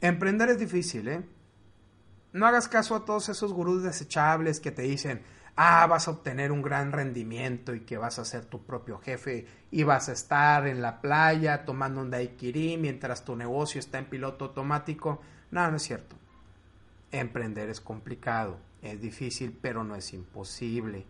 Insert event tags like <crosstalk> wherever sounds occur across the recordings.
Emprender es difícil, ¿eh? No hagas caso a todos esos gurús desechables que te dicen, ah, vas a obtener un gran rendimiento y que vas a ser tu propio jefe y vas a estar en la playa tomando un daiquiri mientras tu negocio está en piloto automático. No, no es cierto. Emprender es complicado, es difícil, pero no es imposible.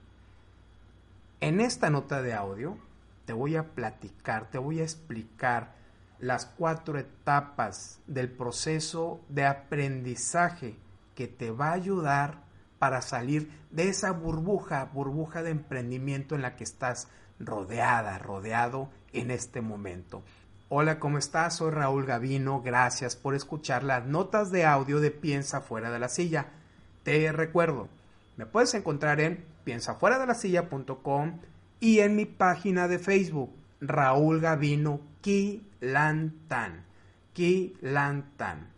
En esta nota de audio te voy a platicar, te voy a explicar las cuatro etapas del proceso de aprendizaje que te va a ayudar para salir de esa burbuja, burbuja de emprendimiento en la que estás rodeada, rodeado en este momento. Hola, ¿cómo estás? Soy Raúl Gavino. Gracias por escuchar las notas de audio de Piensa fuera de la silla. Te recuerdo, me puedes encontrar en piensafueradelasilla.com y en mi página de Facebook, Raúl Gavino Kilantan. Kilantan.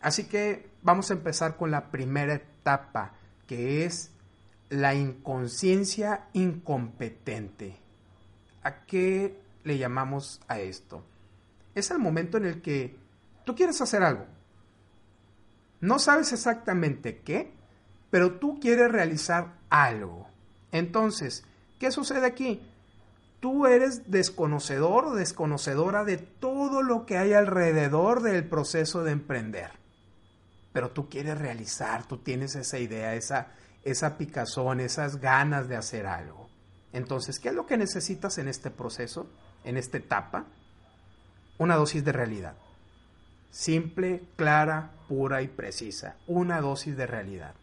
Así que vamos a empezar con la primera etapa, que es la inconsciencia incompetente. ¿A qué le llamamos a esto? Es el momento en el que tú quieres hacer algo. No sabes exactamente qué, pero tú quieres realizar algo. Entonces, ¿qué sucede aquí? Tú eres desconocedor o desconocedora de todo lo que hay alrededor del proceso de emprender. Pero tú quieres realizar, tú tienes esa idea, esa, esa picazón, esas ganas de hacer algo. Entonces, ¿qué es lo que necesitas en este proceso, en esta etapa? Una dosis de realidad. Simple, clara, pura y precisa. Una dosis de realidad.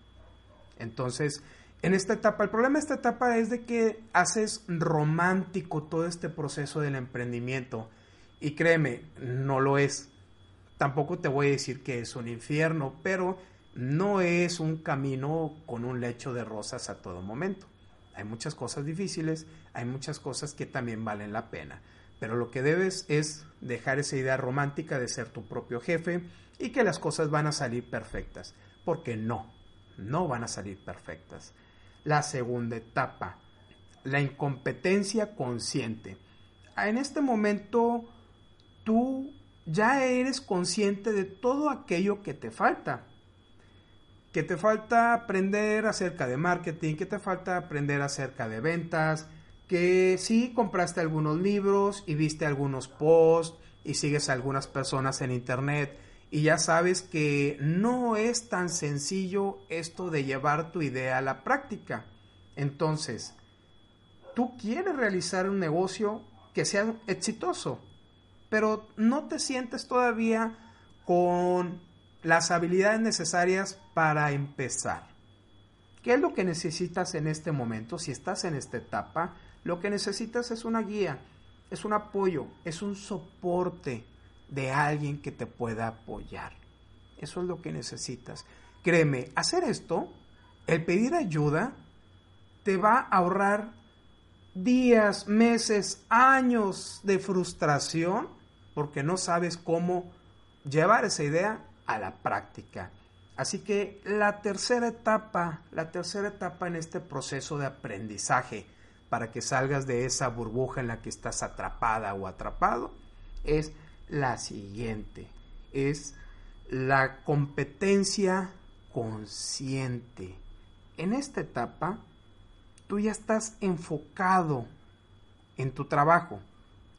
Entonces, en esta etapa, el problema de esta etapa es de que haces romántico todo este proceso del emprendimiento. Y créeme, no lo es. Tampoco te voy a decir que es un infierno, pero no es un camino con un lecho de rosas a todo momento. Hay muchas cosas difíciles, hay muchas cosas que también valen la pena. Pero lo que debes es dejar esa idea romántica de ser tu propio jefe y que las cosas van a salir perfectas. Porque no, no van a salir perfectas. La segunda etapa, la incompetencia consciente. En este momento tú ya eres consciente de todo aquello que te falta. Que te falta aprender acerca de marketing, que te falta aprender acerca de ventas, que sí compraste algunos libros y viste algunos posts y sigues a algunas personas en internet y ya sabes que no es tan sencillo esto de llevar tu idea a la práctica. Entonces, tú quieres realizar un negocio que sea exitoso, pero no te sientes todavía con las habilidades necesarias para empezar. ¿Qué es lo que necesitas en este momento? Si estás en esta etapa, lo que necesitas es una guía, es un apoyo, es un soporte de alguien que te pueda apoyar. Eso es lo que necesitas. Créeme, hacer esto, el pedir ayuda, te va a ahorrar días, meses, años de frustración porque no sabes cómo llevar esa idea a la práctica. Así que la tercera etapa, la tercera etapa en este proceso de aprendizaje para que salgas de esa burbuja en la que estás atrapada o atrapado es la siguiente, es la competencia consciente. En esta etapa, tú ya estás enfocado en tu trabajo,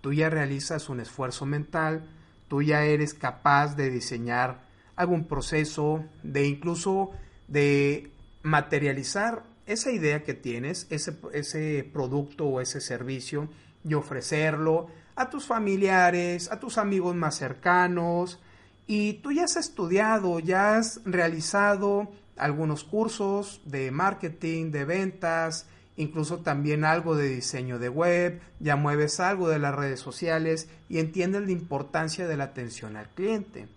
tú ya realizas un esfuerzo mental, tú ya eres capaz de diseñar algún proceso, de incluso de materializar esa idea que tienes, ese, ese producto o ese servicio y ofrecerlo, a tus familiares, a tus amigos más cercanos, y tú ya has estudiado, ya has realizado algunos cursos de marketing, de ventas, incluso también algo de diseño de web, ya mueves algo de las redes sociales y entiendes la importancia de la atención al cliente.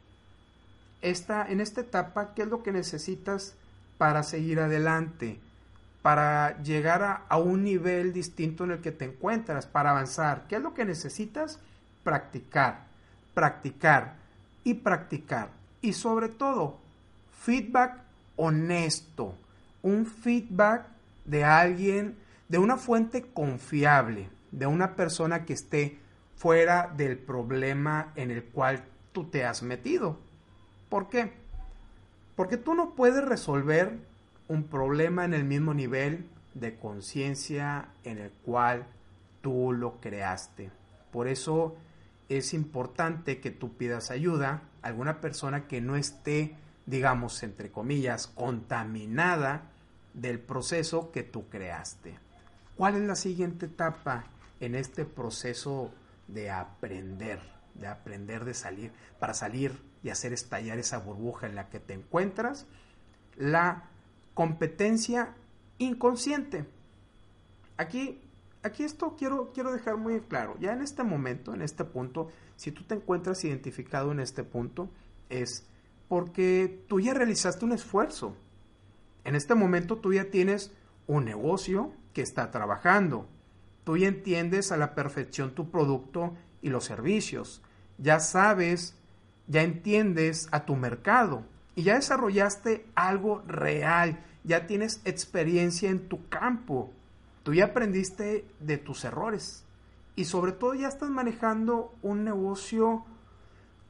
esta, en esta etapa, ¿qué es lo que necesitas para seguir adelante? Para llegar a, un nivel distinto en el que te encuentras, para avanzar. ¿Qué es lo que necesitas? Practicar, practicar y practicar. Y sobre todo, feedback honesto. Un feedback de alguien, de una fuente confiable, de una persona que esté fuera del problema en el cual tú te has metido. ¿Por qué? Porque tú no puedes resolver un problema en el mismo nivel de conciencia en el cual tú lo creaste. Por eso es importante que tú pidas ayuda a alguna persona que no esté, digamos, entre comillas, contaminada del proceso que tú creaste. ¿Cuál es la siguiente etapa en este proceso de aprender, de aprender de salir, para salir y hacer estallar esa burbuja en la que te encuentras? La competencia inconsciente. Aquí, aquí esto quiero, quiero dejar muy claro. Ya en este momento, en este punto, si tú te encuentras identificado en este punto, es porque tú ya realizaste un esfuerzo. En este momento tú ya tienes un negocio que está trabajando. Tú ya entiendes a la perfección tu producto y los servicios. Ya sabes, ya entiendes a tu mercado y ya desarrollaste algo real. Ya tienes experiencia en tu campo. Tú ya aprendiste de tus errores. Y sobre todo ya estás manejando un negocio,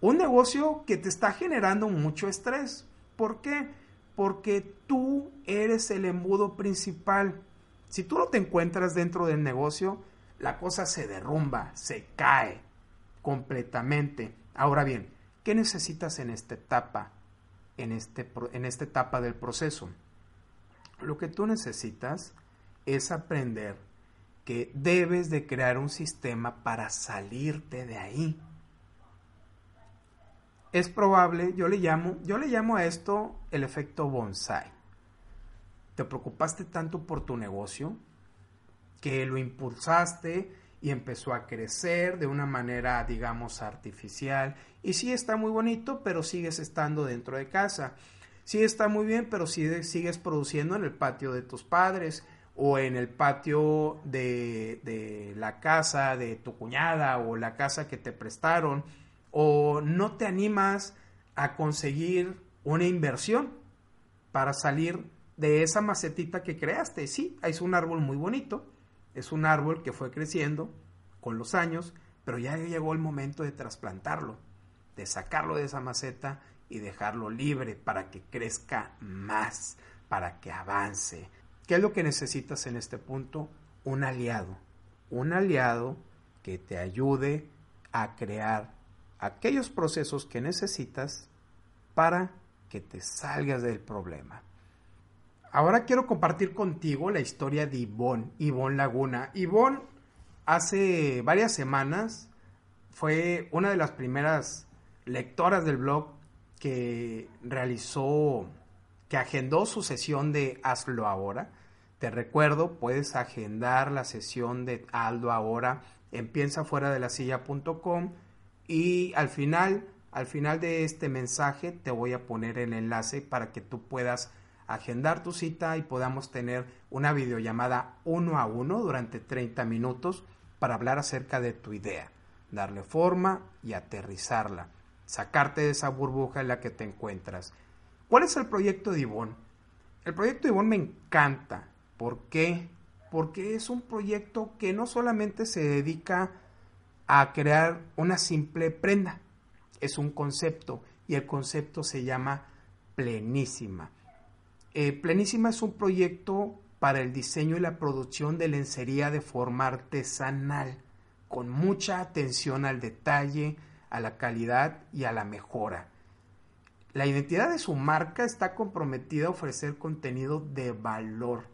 un negocio que te está generando mucho estrés. ¿Por qué? Porque tú eres el embudo principal. Si tú no te encuentras dentro del negocio, la cosa se derrumba, se cae completamente. Ahora bien, ¿qué necesitas en esta etapa? En, este, en esta etapa del proceso. Lo que tú necesitas es aprender que debes de crear un sistema para salirte de ahí. Es probable, yo le llamo, yo le llamo a esto el efecto bonsai te preocupaste tanto por tu negocio que lo impulsaste y empezó a crecer de una manera, digamos, artificial. Y sí está muy bonito, pero sigues estando dentro de casa. Sí está muy bien, pero sigues produciendo en el patio de tus padres o en el patio de, de la casa de tu cuñada o la casa que te prestaron o no te animas a conseguir una inversión para salir de esa macetita que creaste. Sí, es un árbol muy bonito, es un árbol que fue creciendo con los años, pero ya llegó el momento de trasplantarlo, de sacarlo de esa maceta y dejarlo libre para que crezca más, para que avance. ¿Qué es lo que necesitas en este punto? Un aliado, un aliado que te ayude a crear aquellos procesos que necesitas para que te salgas del problema. Ahora quiero compartir contigo la historia de Ivonne, Ivonne Laguna. Ivonne hace varias semanas fue una de las primeras lectoras del blog que realizó, que agendó su sesión de Hazlo Ahora. Te recuerdo, puedes agendar la sesión de Hazlo Ahora en piensafuera y al final, al final de este mensaje te voy a poner el enlace para que tú puedas agendar tu cita y podamos tener una videollamada uno a uno durante 30 minutos para hablar acerca de tu idea, darle forma y aterrizarla, sacarte de esa burbuja en la que te encuentras. ¿Cuál es el proyecto de Ivonne? El proyecto de Ivonne me encanta. ¿Por qué? Porque es un proyecto que no solamente se dedica a crear una simple prenda, es un concepto y el concepto se llama plenísima. Eh, Plenísima es un proyecto para el diseño y la producción de lencería de forma artesanal, con mucha atención al detalle, a la calidad y a la mejora. La identidad de su marca está comprometida a ofrecer contenido de valor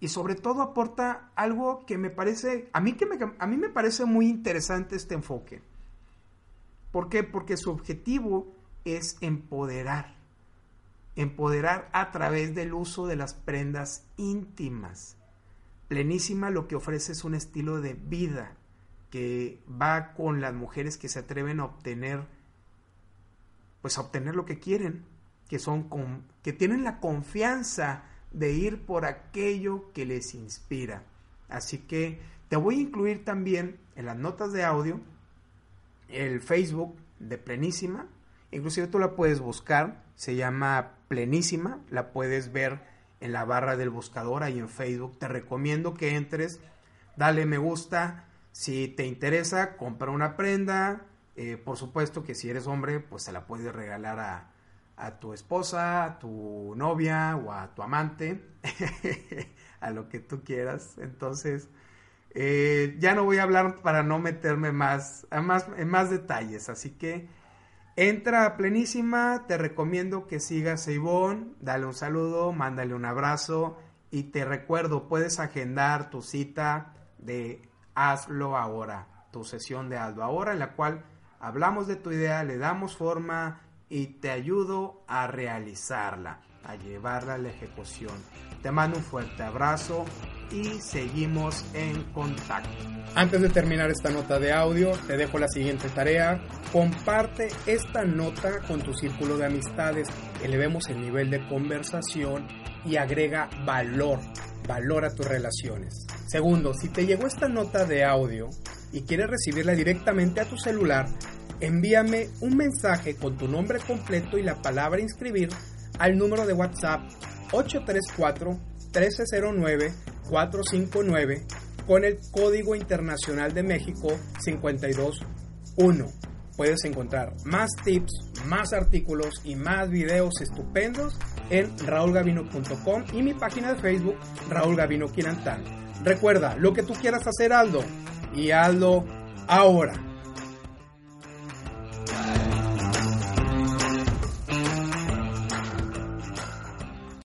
y sobre todo aporta algo que me parece, a mí, que me, a mí me parece muy interesante este enfoque. ¿Por qué? Porque su objetivo es empoderar empoderar a través del uso de las prendas íntimas. Plenísima lo que ofrece es un estilo de vida que va con las mujeres que se atreven a obtener pues a obtener lo que quieren, que son que tienen la confianza de ir por aquello que les inspira. Así que te voy a incluir también en las notas de audio el Facebook de Plenísima. Inclusive tú la puedes buscar, se llama Plenísima, la puedes ver en la barra del buscador ahí en Facebook. Te recomiendo que entres, dale me gusta. Si te interesa, compra una prenda. Eh, por supuesto que si eres hombre, pues se la puedes regalar a, a tu esposa, a tu novia o a tu amante, <laughs> a lo que tú quieras. Entonces, eh, ya no voy a hablar para no meterme más, más, en más detalles. Así que entra a plenísima, te recomiendo que sigas a dale un saludo, mándale un abrazo y te recuerdo, puedes agendar tu cita de Hazlo ahora, tu sesión de Hazlo ahora en la cual hablamos de tu idea, le damos forma y te ayudo a realizarla, a llevarla a la ejecución. Te mando un fuerte abrazo y seguimos en contacto. Antes de terminar esta nota de audio, te dejo la siguiente tarea. Comparte esta nota con tu círculo de amistades, elevemos el nivel de conversación y agrega valor, valor a tus relaciones. Segundo, si te llegó esta nota de audio y quieres recibirla directamente a tu celular, envíame un mensaje con tu nombre completo y la palabra inscribir al número de WhatsApp 834 1309 459 con el Código Internacional de México 521. Puedes encontrar más tips, más artículos y más videos estupendos en raulgavino.com y mi página de Facebook Raúl Gavino Quirantán. Recuerda, lo que tú quieras hacer, Aldo, y Aldo ahora.